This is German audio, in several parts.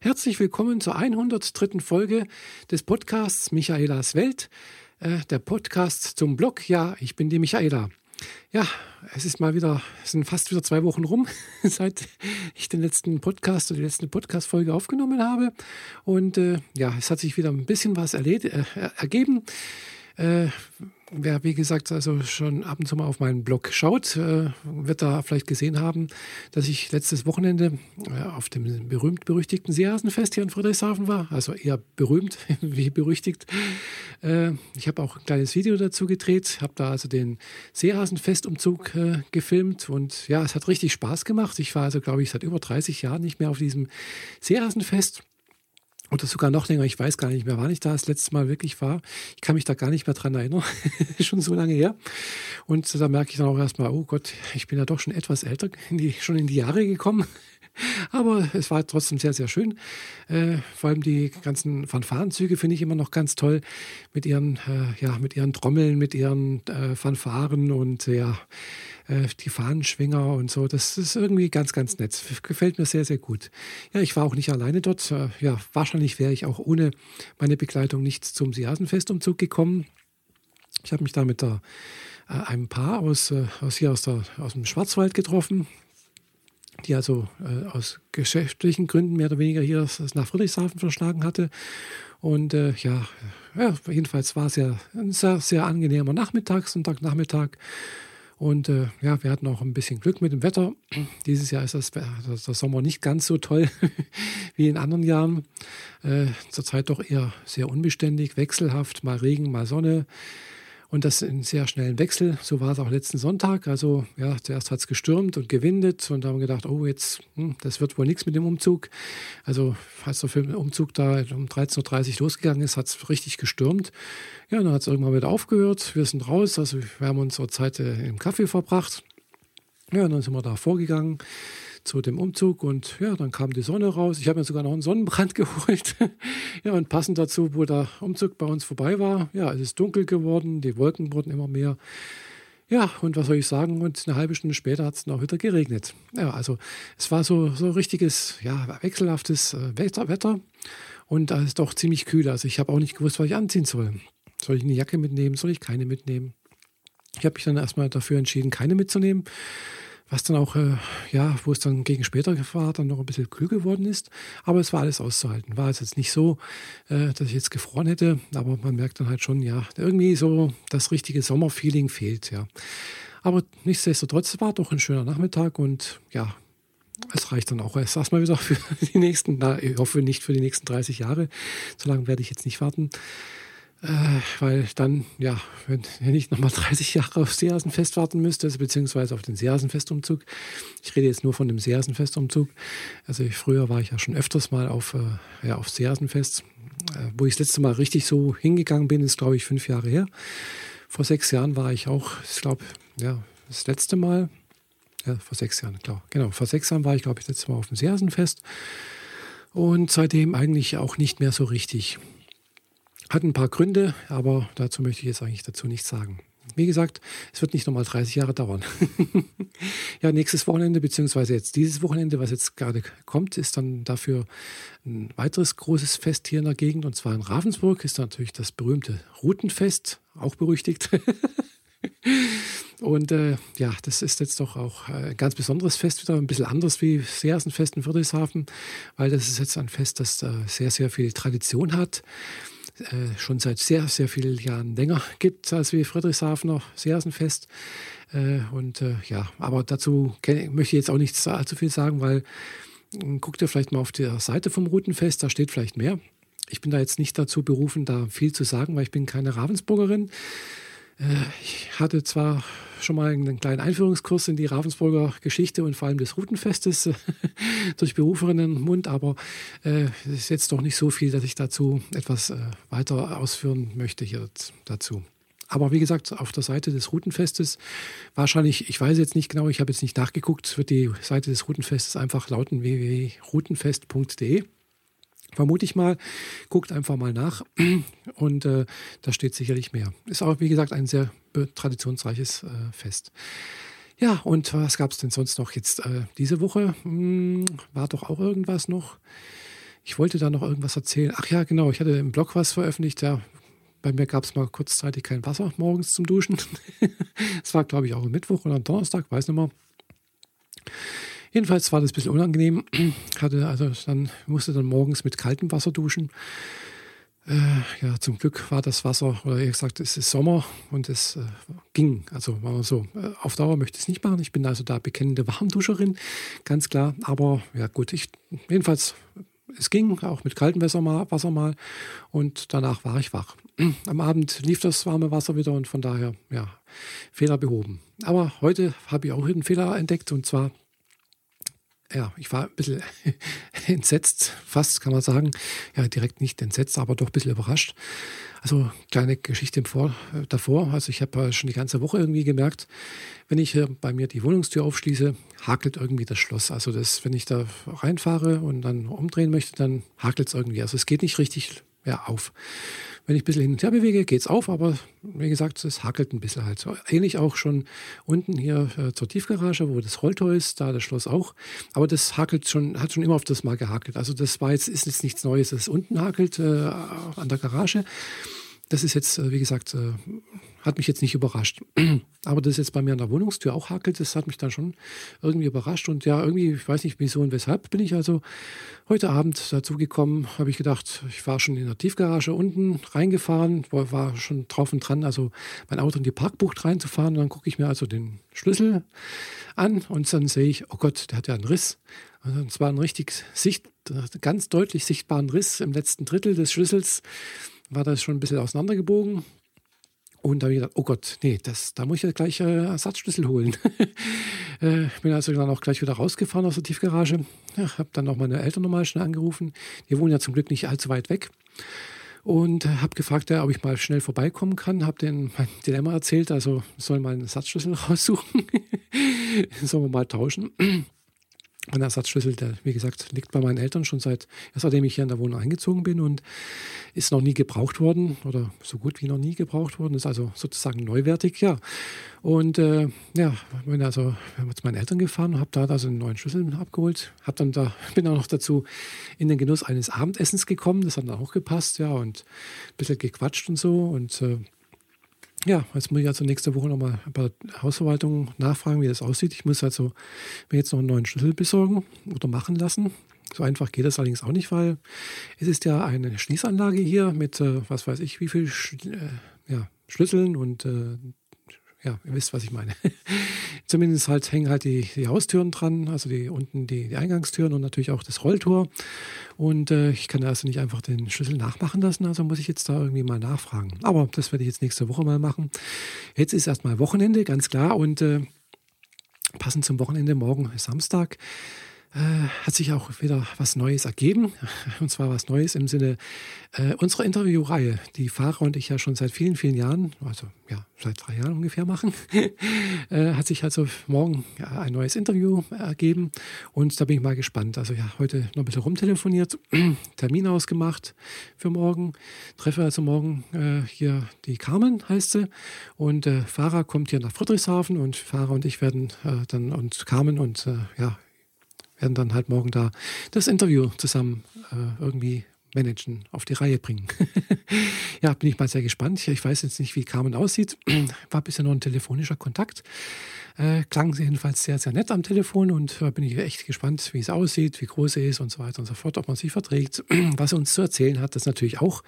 Herzlich willkommen zur 103. Folge des Podcasts Michaelas Welt. Äh, der Podcast zum Blog. Ja, ich bin die Michaela. Ja, es ist mal wieder, es sind fast wieder zwei Wochen rum, seit ich den letzten Podcast oder die letzte Podcast-Folge aufgenommen habe. Und äh, ja, es hat sich wieder ein bisschen was erled, äh, ergeben. Äh, wer, wie gesagt, also schon ab und zu mal auf meinen Blog schaut, äh, wird da vielleicht gesehen haben, dass ich letztes Wochenende äh, auf dem berühmt-berüchtigten Seehasenfest hier in Friedrichshafen war. Also eher berühmt wie berüchtigt. Äh, ich habe auch ein kleines Video dazu gedreht, habe da also den Seehasenfestumzug gefilmt und ja, es hat richtig Spaß gemacht. Ich war also, glaube ich, seit über 30 Jahren nicht mehr auf diesem Seehasenfest oder sogar noch länger, ich weiß gar nicht mehr, wann ich da das letzte Mal wirklich war. Ich kann mich da gar nicht mehr dran erinnern. schon so lange her. Und da merke ich dann auch erstmal, oh Gott, ich bin ja doch schon etwas älter, in die, schon in die Jahre gekommen. Aber es war trotzdem sehr, sehr schön. Äh, vor allem die ganzen Fanfarenzüge finde ich immer noch ganz toll mit ihren, äh, ja, mit ihren Trommeln, mit ihren äh, Fanfaren und ja, äh, die Fahnenschwinger und so. Das ist irgendwie ganz, ganz nett. Gefällt mir sehr, sehr gut. Ja, ich war auch nicht alleine dort. Äh, ja, wahrscheinlich wäre ich auch ohne meine Begleitung nicht zum Siasenfestumzug gekommen. Ich habe mich da mit der, äh, einem Paar aus, aus hier aus, der, aus dem Schwarzwald getroffen die also äh, aus geschäftlichen Gründen mehr oder weniger hier nach Friedrichshafen verschlagen hatte. Und äh, ja, ja, jedenfalls war es ja ein sehr, sehr angenehmer Nachmittag, Sonntagnachmittag. Und äh, ja, wir hatten auch ein bisschen Glück mit dem Wetter. Dieses Jahr ist das, das der Sommer nicht ganz so toll wie in anderen Jahren. Äh, zurzeit doch eher sehr unbeständig, wechselhaft, mal Regen, mal Sonne. Und das in sehr schnellen Wechsel. So war es auch letzten Sonntag. Also ja, zuerst hat es gestürmt und gewindet und da haben wir gedacht, oh, jetzt, hm, das wird wohl nichts mit dem Umzug. Also als der Umzug da um 13.30 Uhr losgegangen ist, hat es richtig gestürmt. Ja, dann hat es irgendwann wieder aufgehört. Wir sind raus. Also wir haben unsere Zeit äh, im Kaffee verbracht. Ja, und dann sind wir da vorgegangen zu dem Umzug und ja, dann kam die Sonne raus. Ich habe mir sogar noch einen Sonnenbrand geholt. ja, und passend dazu, wo der Umzug bei uns vorbei war, ja, es ist dunkel geworden, die Wolken wurden immer mehr. Ja, und was soll ich sagen? Und eine halbe Stunde später hat es dann auch wieder geregnet. Ja, also es war so, so richtiges, ja, wechselhaftes äh, Wetter, Wetter und es ist doch ziemlich kühl. Also ich habe auch nicht gewusst, was ich anziehen soll. Soll ich eine Jacke mitnehmen? Soll ich keine mitnehmen? Ich habe mich dann erstmal dafür entschieden, keine mitzunehmen was dann auch, äh, ja, wo es dann gegen später war, dann noch ein bisschen kühl geworden ist. Aber es war alles auszuhalten. War es jetzt nicht so, äh, dass ich jetzt gefroren hätte, aber man merkt dann halt schon, ja, irgendwie so das richtige Sommerfeeling fehlt, ja. Aber nichtsdestotrotz war doch ein schöner Nachmittag und ja, es reicht dann auch erstmal wieder für die nächsten, na, ich hoffe nicht für die nächsten 30 Jahre. So lange werde ich jetzt nicht warten. Äh, weil dann, ja, wenn, wenn ich nochmal 30 Jahre auf Seehasenfest warten müsste, also beziehungsweise auf den Seehasenfestumzug. Ich rede jetzt nur von dem Seehasenfestumzug. Also ich, früher war ich ja schon öfters mal auf, äh, ja, auf Seehasenfest. Äh, wo ich das letzte Mal richtig so hingegangen bin, ist, glaube ich, fünf Jahre her. Vor sechs Jahren war ich auch, ich glaube, ja, das letzte Mal, ja, vor sechs Jahren, klar, genau, vor sechs Jahren war ich, glaube ich, das letzte Mal auf dem Seehasenfest. Und seitdem eigentlich auch nicht mehr so richtig. Hat ein paar Gründe, aber dazu möchte ich jetzt eigentlich dazu nichts sagen. Wie gesagt, es wird nicht nochmal 30 Jahre dauern. ja, nächstes Wochenende, beziehungsweise jetzt dieses Wochenende, was jetzt gerade kommt, ist dann dafür ein weiteres großes Fest hier in der Gegend. Und zwar in Ravensburg ist natürlich das berühmte Routenfest, auch berüchtigt. Und äh, ja, das ist jetzt doch auch ein ganz besonderes Fest, wieder ein bisschen anders wie Seersenfest in Friedrichshafen, weil das ist jetzt ein Fest, das äh, sehr, sehr viel Tradition hat. Äh, schon seit sehr, sehr vielen Jahren länger gibt als wie Friedrichshafener Seersenfest. Äh, und äh, ja, aber dazu möchte ich jetzt auch nicht allzu viel sagen, weil hm, guckt ihr vielleicht mal auf der Seite vom Routenfest, da steht vielleicht mehr. Ich bin da jetzt nicht dazu berufen, da viel zu sagen, weil ich bin keine Ravensburgerin. Ich hatte zwar schon mal einen kleinen Einführungskurs in die Ravensburger Geschichte und vor allem des Routenfestes äh, durch Beruferinnenmund, aber äh, es ist jetzt doch nicht so viel, dass ich dazu etwas äh, weiter ausführen möchte hier dazu. Aber wie gesagt, auf der Seite des Routenfestes, wahrscheinlich, ich weiß jetzt nicht genau, ich habe jetzt nicht nachgeguckt, wird die Seite des Routenfestes einfach lauten www.routenfest.de vermute ich mal. Guckt einfach mal nach und äh, da steht sicherlich mehr. Ist auch, wie gesagt, ein sehr traditionsreiches äh, Fest. Ja, und was gab es denn sonst noch jetzt äh, diese Woche? Hm, war doch auch irgendwas noch. ich wollte da noch irgendwas erzählen. Ach ja, genau, ich hatte im Blog was veröffentlicht. Ja, bei mir gab es mal kurzzeitig kein Wasser morgens zum Duschen. Es war, glaube ich, auch am Mittwoch oder am Donnerstag, weiß nicht mehr. Jedenfalls war das ein bisschen unangenehm. Hatte also dann musste dann morgens mit kaltem Wasser duschen. Äh, ja, zum Glück war das Wasser, oder eher gesagt, es ist Sommer und es äh, ging. Also war so, äh, auf Dauer möchte ich es nicht machen. Ich bin also da bekennende Warmduscherin, ganz klar. Aber ja gut, ich jedenfalls, es ging auch mit kaltem Wasser mal, Wasser mal und danach war ich wach. Am Abend lief das warme Wasser wieder und von daher, ja, Fehler behoben. Aber heute habe ich auch einen Fehler entdeckt und zwar ja, ich war ein bisschen entsetzt, fast kann man sagen. Ja, direkt nicht entsetzt, aber doch ein bisschen überrascht. Also kleine Geschichte vor, äh, davor. Also ich habe schon die ganze Woche irgendwie gemerkt, wenn ich bei mir die Wohnungstür aufschließe, hakelt irgendwie das Schloss. Also das, wenn ich da reinfahre und dann umdrehen möchte, dann hakelt es irgendwie. Also es geht nicht richtig ja, auf. Wenn ich ein bisschen hin und her bewege, geht es auf, aber wie gesagt, es hakelt ein bisschen halt. Ähnlich auch schon unten hier äh, zur Tiefgarage, wo das Rolltor ist, da das Schloss auch. Aber das hakelt schon, hat schon immer auf das Mal gehakelt. Also das war jetzt, ist jetzt nichts Neues, dass es unten hakelt äh, an der Garage. Das ist jetzt, äh, wie gesagt, äh, hat mich jetzt nicht überrascht. Aber das jetzt bei mir an der Wohnungstür auch hakelt, das hat mich dann schon irgendwie überrascht. Und ja, irgendwie, ich weiß nicht wieso und weshalb, bin ich also heute Abend dazu gekommen, habe ich gedacht, ich war schon in der Tiefgarage unten reingefahren, war schon drauf und dran, also mein Auto in die Parkbucht reinzufahren. Und dann gucke ich mir also den Schlüssel an und dann sehe ich, oh Gott, der hat ja einen Riss. Und zwar einen richtig sicht, ganz deutlich sichtbaren Riss im letzten Drittel des Schlüssels war das schon ein bisschen auseinandergebogen. Und da habe ich gedacht, oh Gott, nee, das, da muss ich ja gleich äh, Ersatzschlüssel holen. äh, bin also dann auch gleich wieder rausgefahren aus der Tiefgarage. Ja, habe dann auch meine Eltern nochmal schnell angerufen. Die wohnen ja zum Glück nicht allzu weit weg. Und äh, habe gefragt, ja, ob ich mal schnell vorbeikommen kann. Habe denen mein Dilemma erzählt, also soll mal einen Ersatzschlüssel raussuchen. Sollen wir mal tauschen. Ein Ersatzschlüssel, der, wie gesagt, liegt bei meinen Eltern schon seit, seitdem ich hier in der Wohnung eingezogen bin und ist noch nie gebraucht worden oder so gut wie noch nie gebraucht worden, ist also sozusagen neuwertig, ja. Und äh, ja, bin also zu meinen Eltern gefahren, habe da also einen neuen Schlüssel abgeholt, hab dann da, bin dann noch dazu in den Genuss eines Abendessens gekommen, das hat dann auch gepasst, ja, und ein bisschen gequatscht und so und äh, ja, jetzt muss ich also nächste Woche nochmal bei der Hausverwaltung nachfragen, wie das aussieht. Ich muss also mir jetzt noch einen neuen Schlüssel besorgen oder machen lassen. So einfach geht das allerdings auch nicht, weil es ist ja eine Schließanlage hier mit, äh, was weiß ich, wie viel Sch äh, ja, Schlüsseln und äh, ja, ihr wisst, was ich meine. Zumindest halt hängen halt die, die Haustüren dran, also die unten die, die Eingangstüren und natürlich auch das Rolltor. Und äh, ich kann also nicht einfach den Schlüssel nachmachen lassen, also muss ich jetzt da irgendwie mal nachfragen. Aber das werde ich jetzt nächste Woche mal machen. Jetzt ist erstmal Wochenende, ganz klar. Und äh, passend zum Wochenende, morgen ist Samstag hat sich auch wieder was Neues ergeben. Und zwar was Neues im Sinne äh, unserer Interviewreihe, die Fahrer und ich ja schon seit vielen, vielen Jahren, also ja, seit drei Jahren ungefähr machen, äh, hat sich also morgen ja, ein neues Interview ergeben. Und da bin ich mal gespannt. Also ja, heute noch ein bisschen rumtelefoniert, Termin ausgemacht für morgen. Treffe also morgen äh, hier die Carmen, heißt sie. Und äh, Fahrer kommt hier nach Friedrichshafen und Fahrer und ich werden äh, dann und Carmen und ja, werden dann halt morgen da das Interview zusammen äh, irgendwie managen, auf die Reihe bringen. ja, bin ich mal sehr gespannt. Ich weiß jetzt nicht, wie Carmen aussieht. War bisher nur ein telefonischer Kontakt. Äh, klang sie jedenfalls sehr, sehr nett am Telefon und da äh, bin ich echt gespannt, wie es aussieht, wie groß sie ist und so weiter und so fort, ob man sich verträgt. Was sie uns zu erzählen hat, das natürlich auch,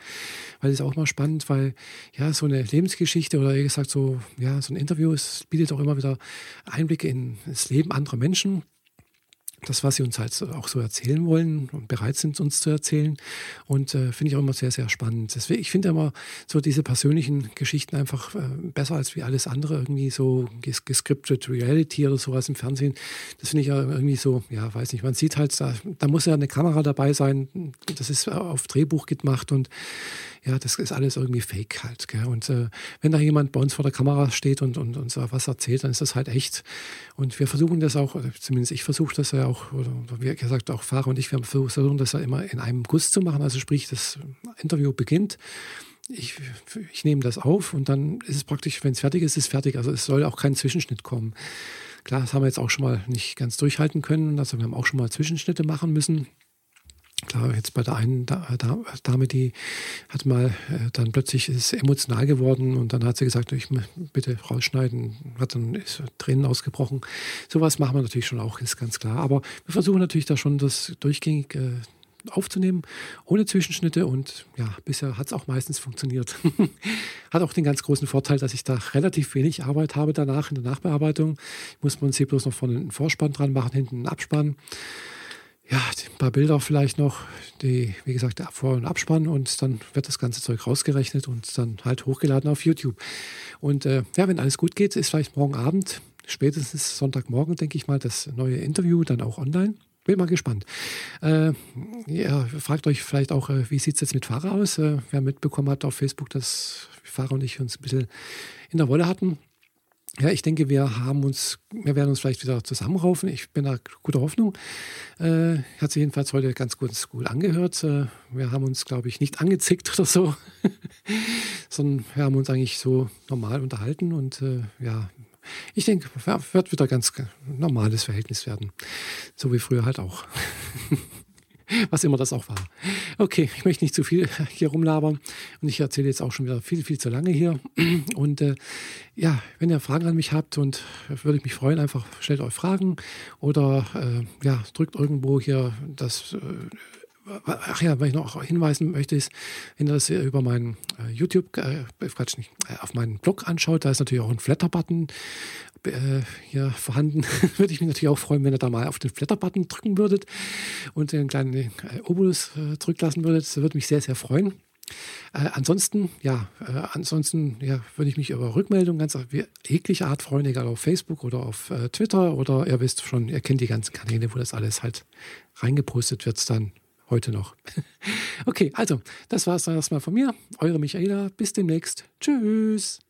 weil es auch mal spannend, weil ja, so eine Lebensgeschichte oder wie gesagt, so, ja, so ein Interview, es bietet auch immer wieder Einblicke in das Leben anderer Menschen das, was sie uns halt auch so erzählen wollen und bereit sind, uns zu erzählen. Und äh, finde ich auch immer sehr, sehr spannend. Deswegen, ich finde immer so diese persönlichen Geschichten einfach äh, besser als wie alles andere, irgendwie so ges gescripted Reality oder sowas im Fernsehen. Das finde ich ja irgendwie so, ja, weiß nicht, man sieht halt, da, da muss ja eine Kamera dabei sein. Das ist auf Drehbuch gemacht und ja, das ist alles irgendwie fake halt. Gell? Und äh, wenn da jemand bei uns vor der Kamera steht und, und uns was erzählt, dann ist das halt echt. Und wir versuchen das auch, zumindest ich versuche das ja auch, oder wie gesagt, auch Fahrer und ich, wir versuchen das ja immer in einem Guss zu machen. Also sprich, das Interview beginnt. Ich, ich nehme das auf und dann ist es praktisch, wenn es fertig ist, ist es fertig. Also es soll auch kein Zwischenschnitt kommen. Klar, das haben wir jetzt auch schon mal nicht ganz durchhalten können. Also wir haben auch schon mal Zwischenschnitte machen müssen klar, jetzt bei der einen Dame, die hat mal äh, dann plötzlich ist emotional geworden und dann hat sie gesagt, ich bitte rausschneiden, hat dann Tränen ausgebrochen. Sowas machen wir natürlich schon auch, ist ganz klar. Aber wir versuchen natürlich da schon das durchgängig äh, aufzunehmen, ohne Zwischenschnitte. Und ja, bisher hat es auch meistens funktioniert. hat auch den ganz großen Vorteil, dass ich da relativ wenig Arbeit habe danach in der Nachbearbeitung. Muss man sich bloß noch vorne einen Vorspann dran machen, hinten einen Abspann. Ja, ein paar Bilder vielleicht noch, die, wie gesagt, der Vor- und Abspann und dann wird das ganze Zeug rausgerechnet und dann halt hochgeladen auf YouTube. Und äh, ja, wenn alles gut geht, ist vielleicht morgen Abend, spätestens Sonntagmorgen, denke ich mal, das neue Interview dann auch online. Bin mal gespannt. Äh, ja, fragt euch vielleicht auch, äh, wie sieht es jetzt mit Fahrer aus? Äh, wer mitbekommen hat auf Facebook, dass Fahrer und ich uns ein bisschen in der Wolle hatten. Ja, ich denke, wir haben uns, wir werden uns vielleicht wieder zusammenraufen. Ich bin da guter Hoffnung. Äh, hat sich jedenfalls heute ganz gut, gut angehört. Äh, wir haben uns, glaube ich, nicht angezickt oder so, sondern wir haben uns eigentlich so normal unterhalten und äh, ja, ich denke, wird wieder ganz normales Verhältnis werden. So wie früher halt auch. Was immer das auch war. Okay, ich möchte nicht zu viel hier rumlabern und ich erzähle jetzt auch schon wieder viel, viel zu lange hier. Und äh, ja, wenn ihr Fragen an mich habt und würde ich mich freuen, einfach stellt euch Fragen oder äh, ja, drückt irgendwo hier das. Äh, Ach ja, was ich noch hinweisen möchte, ist, wenn ihr das über meinen äh, YouTube, äh, Quatsch nicht, äh, auf meinen Blog anschaut, da ist natürlich auch ein Flatter-Button äh, hier vorhanden. Würde ich mich natürlich auch freuen, wenn ihr da mal auf den Flatter-Button drücken würdet und einen kleinen äh, Obolus äh, zurücklassen würdet. Das würde mich sehr, sehr freuen. Äh, ansonsten, ja, äh, ansonsten ja, würde ich mich über Rückmeldungen ganz jeglicher Art freuen, egal auf Facebook oder auf äh, Twitter oder ihr wisst schon, ihr kennt die ganzen Kanäle, wo das alles halt reingepostet wird, dann heute noch. okay, also, das war es dann erstmal von mir. Eure Michaela. Bis demnächst. Tschüss.